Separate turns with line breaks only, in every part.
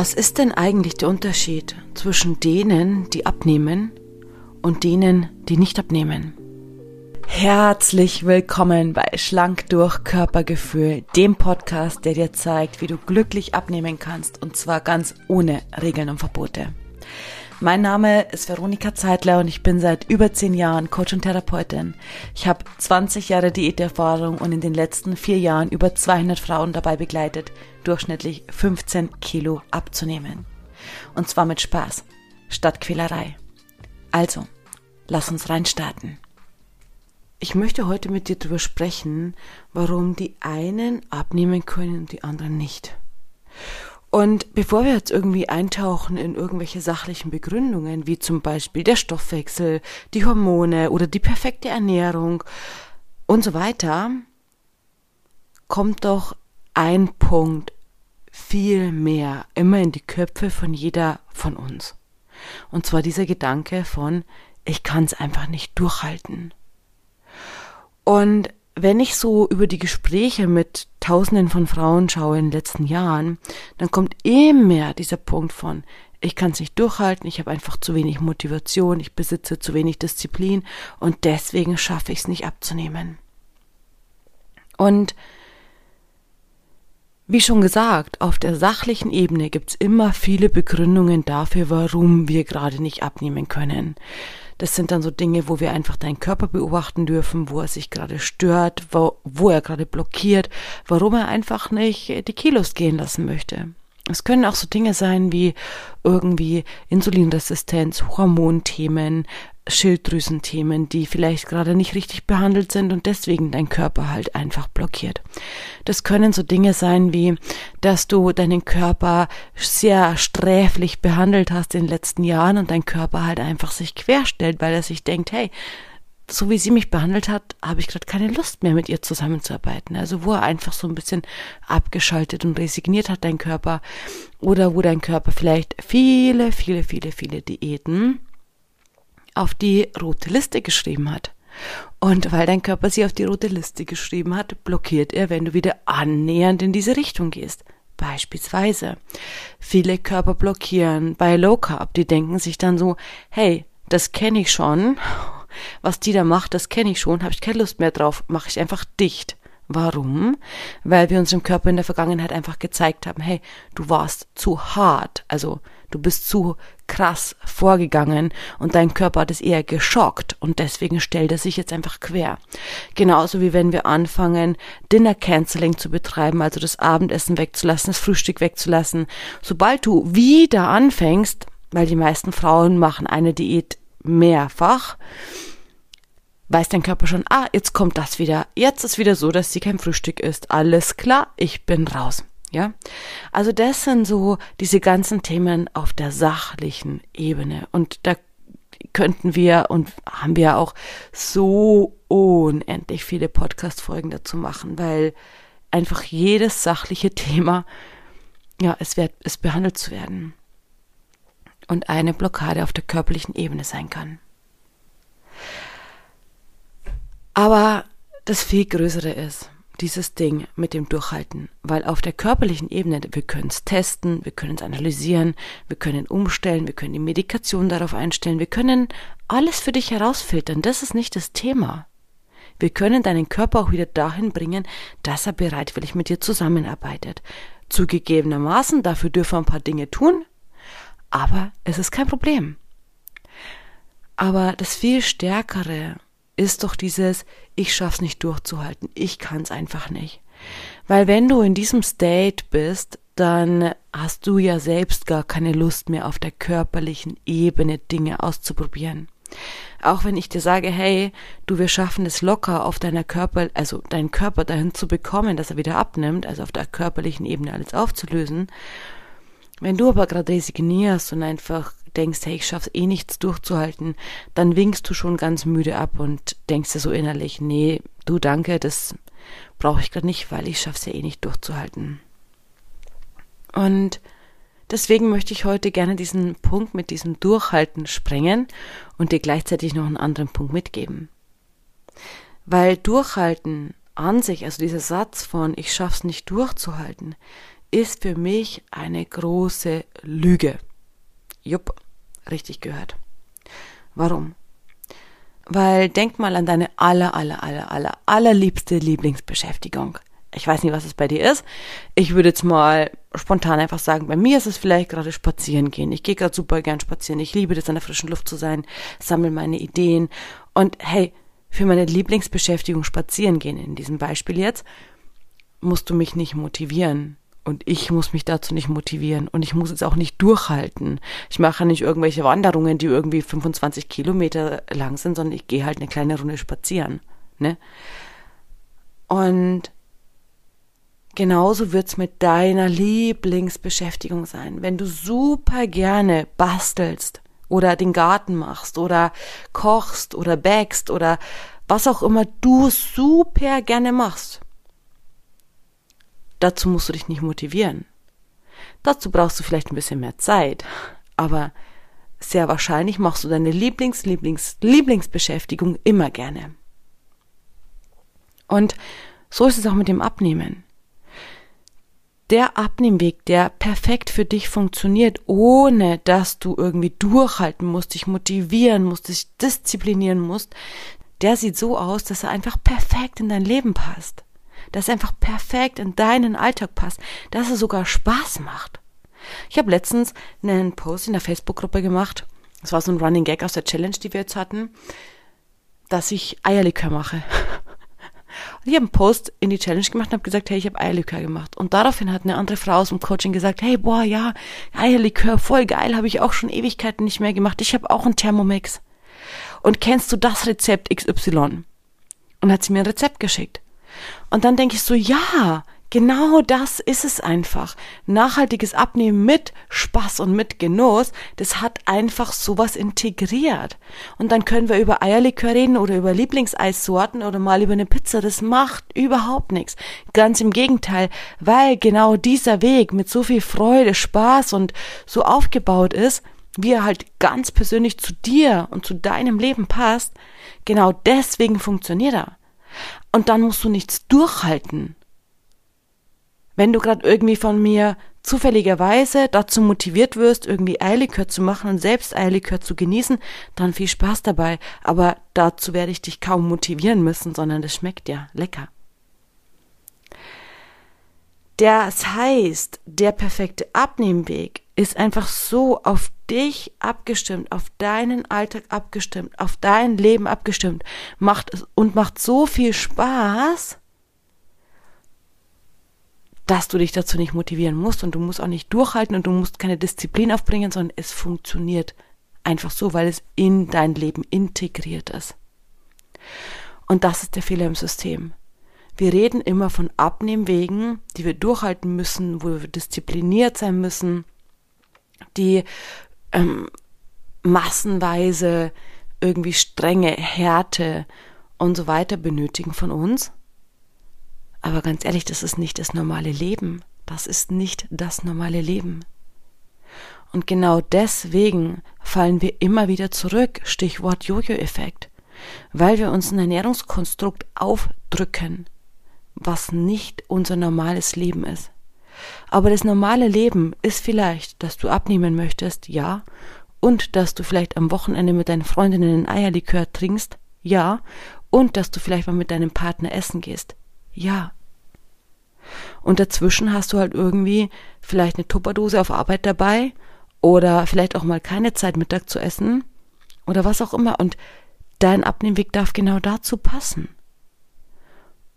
Was ist denn eigentlich der Unterschied zwischen denen, die abnehmen und denen, die nicht abnehmen? Herzlich willkommen bei Schlank durch Körpergefühl, dem Podcast, der dir zeigt, wie du glücklich abnehmen kannst und zwar ganz ohne Regeln und Verbote. Mein Name ist Veronika Zeitler und ich bin seit über zehn Jahren Coach und Therapeutin. Ich habe 20 Jahre Diäterfahrung und in den letzten vier Jahren über 200 Frauen dabei begleitet, durchschnittlich 15 Kilo abzunehmen. Und zwar mit Spaß, statt Quälerei. Also, lass uns reinstarten. Ich möchte heute mit dir darüber sprechen, warum die einen abnehmen können und die anderen nicht. Und bevor wir jetzt irgendwie eintauchen in irgendwelche sachlichen Begründungen, wie zum Beispiel der Stoffwechsel, die Hormone oder die perfekte Ernährung und so weiter, kommt doch ein Punkt viel mehr immer in die Köpfe von jeder von uns. Und zwar dieser Gedanke von, ich kann es einfach nicht durchhalten. Und wenn ich so über die Gespräche mit Tausenden von Frauen schaue in den letzten Jahren, dann kommt immer dieser Punkt von, ich kann es nicht durchhalten, ich habe einfach zu wenig Motivation, ich besitze zu wenig Disziplin und deswegen schaffe ich es nicht abzunehmen. Und wie schon gesagt, auf der sachlichen Ebene gibt es immer viele Begründungen dafür, warum wir gerade nicht abnehmen können. Das sind dann so Dinge, wo wir einfach deinen Körper beobachten dürfen, wo er sich gerade stört, wo, wo er gerade blockiert, warum er einfach nicht die Kilos gehen lassen möchte. Es können auch so Dinge sein wie irgendwie Insulinresistenz, Hormonthemen, Schilddrüsenthemen, die vielleicht gerade nicht richtig behandelt sind und deswegen dein Körper halt einfach blockiert. Das können so Dinge sein wie, dass du deinen Körper sehr sträflich behandelt hast in den letzten Jahren und dein Körper halt einfach sich querstellt, weil er sich denkt, hey, so wie sie mich behandelt hat, habe ich gerade keine Lust mehr mit ihr zusammenzuarbeiten. Also wo er einfach so ein bisschen abgeschaltet und resigniert hat, dein Körper. Oder wo dein Körper vielleicht viele, viele, viele, viele Diäten auf die rote Liste geschrieben hat. Und weil dein Körper sie auf die rote Liste geschrieben hat, blockiert er, wenn du wieder annähernd in diese Richtung gehst. Beispielsweise. Viele Körper blockieren bei Low Carb, die denken sich dann so, hey, das kenne ich schon was die da macht, das kenne ich schon, habe ich keine Lust mehr drauf, mache ich einfach dicht. Warum? Weil wir unserem Körper in der Vergangenheit einfach gezeigt haben, hey, du warst zu hart, also du bist zu krass vorgegangen und dein Körper hat es eher geschockt und deswegen stellt er sich jetzt einfach quer. Genauso wie wenn wir anfangen, Dinner Canceling zu betreiben, also das Abendessen wegzulassen, das Frühstück wegzulassen. Sobald du wieder anfängst, weil die meisten Frauen machen eine Diät mehrfach, weiß dein Körper schon, ah, jetzt kommt das wieder. Jetzt ist wieder so, dass sie kein Frühstück isst. Alles klar, ich bin raus. Ja, also das sind so diese ganzen Themen auf der sachlichen Ebene. Und da könnten wir und haben wir auch so unendlich viele Podcast-Folgen dazu machen, weil einfach jedes sachliche Thema, ja, es wird, es behandelt zu werden. Und eine Blockade auf der körperlichen Ebene sein kann. Aber das viel Größere ist, dieses Ding mit dem Durchhalten, weil auf der körperlichen Ebene, wir können es testen, wir können es analysieren, wir können umstellen, wir können die Medikation darauf einstellen, wir können alles für dich herausfiltern, das ist nicht das Thema. Wir können deinen Körper auch wieder dahin bringen, dass er bereitwillig mit dir zusammenarbeitet. Zugegebenermaßen, dafür dürfen wir ein paar Dinge tun, aber es ist kein Problem. Aber das viel Stärkere ist doch dieses, ich schaff's nicht durchzuhalten, ich kann's einfach nicht. Weil wenn du in diesem State bist, dann hast du ja selbst gar keine Lust mehr auf der körperlichen Ebene Dinge auszuprobieren. Auch wenn ich dir sage, hey, du, wir schaffen es locker auf deiner Körper, also deinen Körper dahin zu bekommen, dass er wieder abnimmt, also auf der körperlichen Ebene alles aufzulösen, wenn du aber gerade resignierst und einfach denkst, hey, ich schaff's eh nichts durchzuhalten, dann winkst du schon ganz müde ab und denkst dir so innerlich, nee, du danke, das brauche ich gerade nicht, weil ich schaff's ja eh nicht durchzuhalten. Und deswegen möchte ich heute gerne diesen Punkt mit diesem Durchhalten sprengen und dir gleichzeitig noch einen anderen Punkt mitgeben. Weil Durchhalten an sich, also dieser Satz von ich schaff's nicht durchzuhalten, ist für mich eine große Lüge. Jupp, richtig gehört. Warum? Weil denk mal an deine aller, aller, aller, aller, allerliebste Lieblingsbeschäftigung. Ich weiß nicht, was es bei dir ist. Ich würde jetzt mal spontan einfach sagen, bei mir ist es vielleicht gerade spazieren gehen. Ich gehe gerade super gern spazieren. Ich liebe das, an der frischen Luft zu sein, sammle meine Ideen. Und hey, für meine Lieblingsbeschäftigung spazieren gehen, in diesem Beispiel jetzt, musst du mich nicht motivieren. Und ich muss mich dazu nicht motivieren. Und ich muss es auch nicht durchhalten. Ich mache nicht irgendwelche Wanderungen, die irgendwie 25 Kilometer lang sind, sondern ich gehe halt eine kleine Runde spazieren. Ne? Und genauso wird's mit deiner Lieblingsbeschäftigung sein. Wenn du super gerne bastelst oder den Garten machst oder kochst oder backst oder was auch immer du super gerne machst Dazu musst du dich nicht motivieren. Dazu brauchst du vielleicht ein bisschen mehr Zeit, aber sehr wahrscheinlich machst du deine Lieblings, Lieblings, Lieblingsbeschäftigung immer gerne. Und so ist es auch mit dem Abnehmen. Der Abnehmweg, der perfekt für dich funktioniert, ohne dass du irgendwie durchhalten musst, dich motivieren musst, dich disziplinieren musst, der sieht so aus, dass er einfach perfekt in dein Leben passt dass er einfach perfekt in deinen Alltag passt, dass er sogar Spaß macht. Ich habe letztens einen Post in der Facebook-Gruppe gemacht. Das war so ein Running Gag aus der Challenge, die wir jetzt hatten, dass ich Eierlikör mache. Und ich habe einen Post in die Challenge gemacht und habe gesagt, hey, ich habe Eierlikör gemacht. Und daraufhin hat eine andere Frau aus dem Coaching gesagt, hey, boah, ja, Eierlikör, voll geil, habe ich auch schon Ewigkeiten nicht mehr gemacht. Ich habe auch einen Thermomix. Und kennst du das Rezept XY? Und hat sie mir ein Rezept geschickt. Und dann denke ich so, ja, genau das ist es einfach. Nachhaltiges Abnehmen mit Spaß und mit Genuss, das hat einfach sowas integriert. Und dann können wir über Eierlikör reden oder über Lieblingseissorten oder mal über eine Pizza. Das macht überhaupt nichts. Ganz im Gegenteil, weil genau dieser Weg mit so viel Freude, Spaß und so aufgebaut ist, wie er halt ganz persönlich zu dir und zu deinem Leben passt, genau deswegen funktioniert er. Und dann musst du nichts durchhalten. Wenn du gerade irgendwie von mir zufälligerweise dazu motiviert wirst, irgendwie Eierlikör zu machen und selbst Eierlikör zu genießen, dann viel Spaß dabei. Aber dazu werde ich dich kaum motivieren müssen, sondern das schmeckt ja lecker. Das heißt, der perfekte Abnehmweg ist einfach so auf dich abgestimmt, auf deinen Alltag abgestimmt, auf dein Leben abgestimmt, macht es und macht so viel Spaß, dass du dich dazu nicht motivieren musst und du musst auch nicht durchhalten und du musst keine Disziplin aufbringen, sondern es funktioniert einfach so, weil es in dein Leben integriert ist. Und das ist der Fehler im System. Wir reden immer von Abnehmwegen, die wir durchhalten müssen, wo wir diszipliniert sein müssen, die ähm, massenweise irgendwie strenge Härte und so weiter benötigen von uns. Aber ganz ehrlich, das ist nicht das normale Leben. Das ist nicht das normale Leben. Und genau deswegen fallen wir immer wieder zurück, Stichwort Jojo-Effekt, weil wir uns ein Ernährungskonstrukt aufdrücken, was nicht unser normales Leben ist. Aber das normale Leben ist vielleicht, dass du abnehmen möchtest, ja, und dass du vielleicht am Wochenende mit deinen Freundinnen ein Eierlikör trinkst, ja, und dass du vielleicht mal mit deinem Partner essen gehst, ja. Und dazwischen hast du halt irgendwie vielleicht eine Tupperdose auf Arbeit dabei oder vielleicht auch mal keine Zeit Mittag zu essen oder was auch immer und dein Abnehmweg darf genau dazu passen.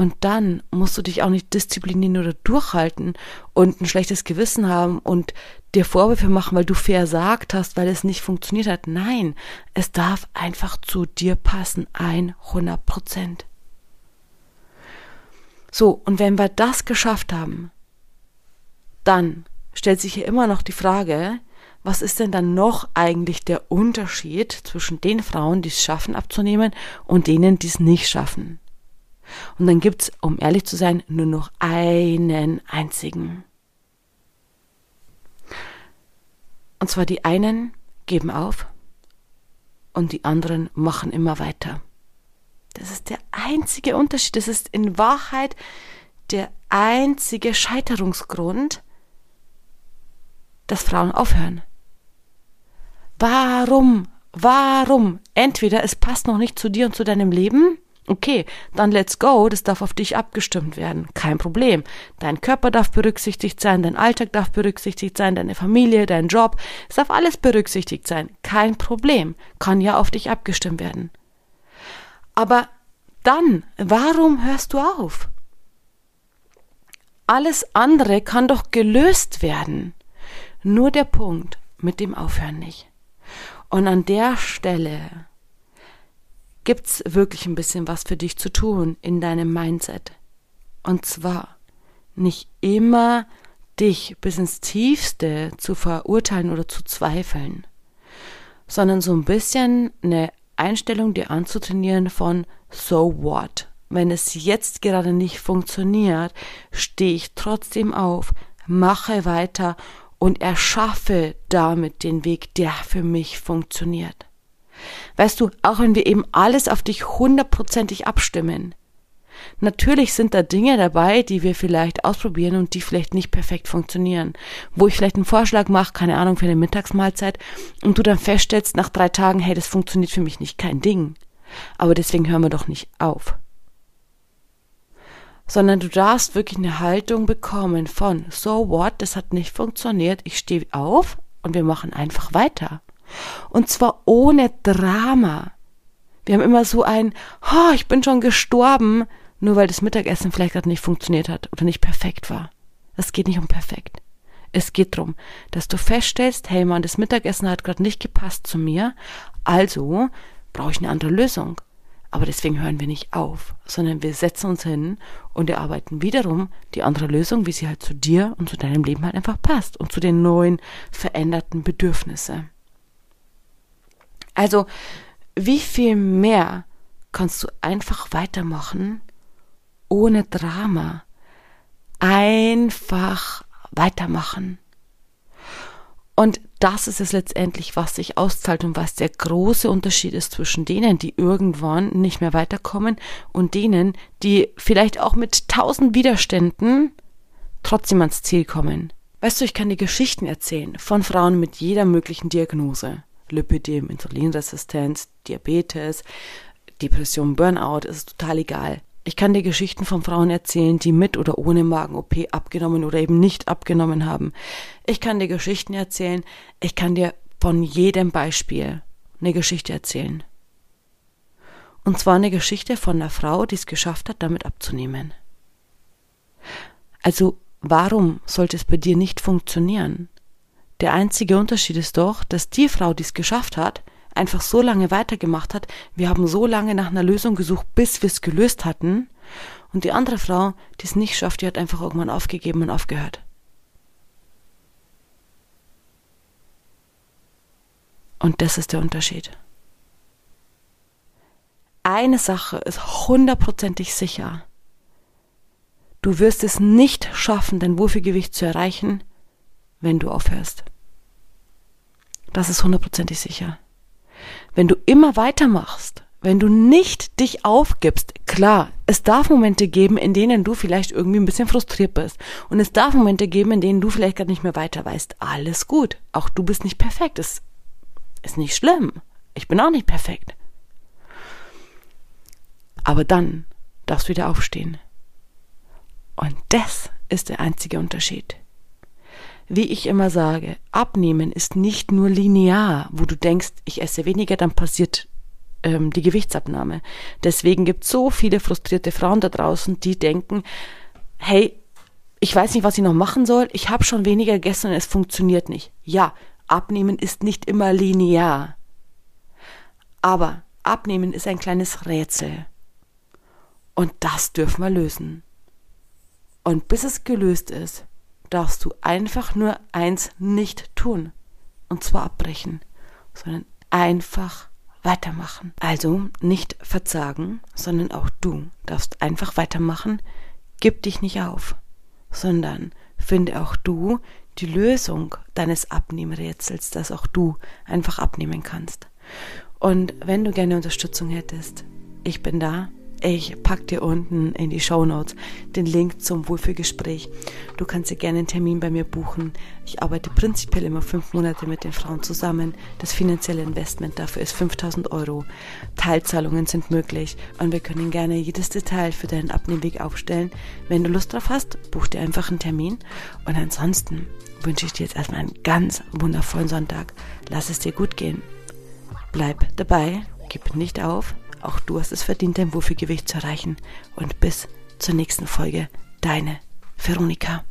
Und dann musst du dich auch nicht disziplinieren oder durchhalten und ein schlechtes Gewissen haben und dir Vorwürfe machen, weil du versagt hast, weil es nicht funktioniert hat. Nein, es darf einfach zu dir passen. 100 Prozent. So, und wenn wir das geschafft haben, dann stellt sich hier immer noch die Frage, was ist denn dann noch eigentlich der Unterschied zwischen den Frauen, die es schaffen abzunehmen und denen, die es nicht schaffen? Und dann gibt's, um ehrlich zu sein, nur noch einen einzigen. Und zwar die einen geben auf und die anderen machen immer weiter. Das ist der einzige Unterschied. Das ist in Wahrheit der einzige Scheiterungsgrund, dass Frauen aufhören. Warum? Warum? Entweder es passt noch nicht zu dir und zu deinem Leben. Okay, dann let's go, das darf auf dich abgestimmt werden. Kein Problem. Dein Körper darf berücksichtigt sein, dein Alltag darf berücksichtigt sein, deine Familie, dein Job, es darf alles berücksichtigt sein. Kein Problem. Kann ja auf dich abgestimmt werden. Aber dann, warum hörst du auf? Alles andere kann doch gelöst werden. Nur der Punkt mit dem Aufhören nicht. Und an der Stelle gibt's wirklich ein bisschen was für dich zu tun in deinem Mindset. Und zwar nicht immer dich bis ins Tiefste zu verurteilen oder zu zweifeln, sondern so ein bisschen eine Einstellung dir anzutrainieren von so what. Wenn es jetzt gerade nicht funktioniert, stehe ich trotzdem auf, mache weiter und erschaffe damit den Weg, der für mich funktioniert. Weißt du, auch wenn wir eben alles auf dich hundertprozentig abstimmen, Natürlich sind da Dinge dabei, die wir vielleicht ausprobieren und die vielleicht nicht perfekt funktionieren. Wo ich vielleicht einen Vorschlag mache, keine Ahnung, für eine Mittagsmahlzeit und du dann feststellst nach drei Tagen, hey, das funktioniert für mich nicht, kein Ding. Aber deswegen hören wir doch nicht auf. Sondern du darfst wirklich eine Haltung bekommen von, so what, das hat nicht funktioniert, ich stehe auf und wir machen einfach weiter. Und zwar ohne Drama. Wir haben immer so ein, oh, ich bin schon gestorben, nur weil das Mittagessen vielleicht gerade nicht funktioniert hat oder nicht perfekt war. Es geht nicht um perfekt. Es geht darum, dass du feststellst, hey Mann, das Mittagessen hat gerade nicht gepasst zu mir, also brauche ich eine andere Lösung. Aber deswegen hören wir nicht auf, sondern wir setzen uns hin und erarbeiten wiederum die andere Lösung, wie sie halt zu dir und zu deinem Leben halt einfach passt und zu den neuen veränderten Bedürfnissen. Also, wie viel mehr kannst du einfach weitermachen, ohne Drama. Einfach weitermachen. Und das ist es letztendlich, was sich auszahlt und was der große Unterschied ist zwischen denen, die irgendwann nicht mehr weiterkommen und denen, die vielleicht auch mit tausend Widerständen trotzdem ans Ziel kommen. Weißt du, ich kann dir Geschichten erzählen von Frauen mit jeder möglichen Diagnose. Lipidem, Insulinresistenz, Diabetes, Depression, Burnout, ist total egal. Ich kann dir Geschichten von Frauen erzählen, die mit oder ohne Magen-OP abgenommen oder eben nicht abgenommen haben. Ich kann dir Geschichten erzählen, ich kann dir von jedem Beispiel eine Geschichte erzählen. Und zwar eine Geschichte von einer Frau, die es geschafft hat, damit abzunehmen. Also, warum sollte es bei dir nicht funktionieren? Der einzige Unterschied ist doch, dass die Frau, die es geschafft hat, einfach so lange weitergemacht hat, wir haben so lange nach einer Lösung gesucht, bis wir es gelöst hatten. Und die andere Frau, die es nicht schafft, die hat einfach irgendwann aufgegeben und aufgehört. Und das ist der Unterschied. Eine Sache ist hundertprozentig sicher. Du wirst es nicht schaffen, dein Wohlfühlgewicht zu erreichen, wenn du aufhörst. Das ist hundertprozentig sicher. Wenn du immer weitermachst, wenn du nicht dich aufgibst, klar, es darf Momente geben, in denen du vielleicht irgendwie ein bisschen frustriert bist. Und es darf Momente geben, in denen du vielleicht gerade nicht mehr weiter weißt. Alles gut. Auch du bist nicht perfekt. Es ist nicht schlimm. Ich bin auch nicht perfekt. Aber dann darfst du wieder aufstehen. Und das ist der einzige Unterschied. Wie ich immer sage, abnehmen ist nicht nur linear, wo du denkst, ich esse weniger, dann passiert ähm, die Gewichtsabnahme. Deswegen gibt es so viele frustrierte Frauen da draußen, die denken, hey, ich weiß nicht, was ich noch machen soll, ich habe schon weniger gegessen und es funktioniert nicht. Ja, abnehmen ist nicht immer linear. Aber abnehmen ist ein kleines Rätsel. Und das dürfen wir lösen. Und bis es gelöst ist, darfst du einfach nur eins nicht tun. Und zwar abbrechen, sondern einfach weitermachen. Also nicht verzagen, sondern auch du darfst einfach weitermachen. Gib dich nicht auf, sondern finde auch du die Lösung deines Abnehmrätsels, dass auch du einfach abnehmen kannst. Und wenn du gerne Unterstützung hättest, ich bin da, Ich pack dir unten in die Show Notes den Link zum Wohlfühlgespräch. Du kannst dir gerne einen Termin bei mir buchen. Ich arbeite prinzipiell immer fünf Monate mit den Frauen zusammen. Das finanzielle Investment dafür ist 5000 Euro. Teilzahlungen sind möglich und wir können gerne jedes Detail für deinen Abnehmweg aufstellen. Wenn du Lust drauf hast, buch dir einfach einen Termin. Und ansonsten wünsche ich dir jetzt erstmal einen ganz wundervollen Sonntag. Lass es dir gut gehen. Bleib dabei, gib nicht auf auch du hast es verdient, dein Wohlfühlgewicht zu erreichen. Und bis zur nächsten Folge, deine Veronika.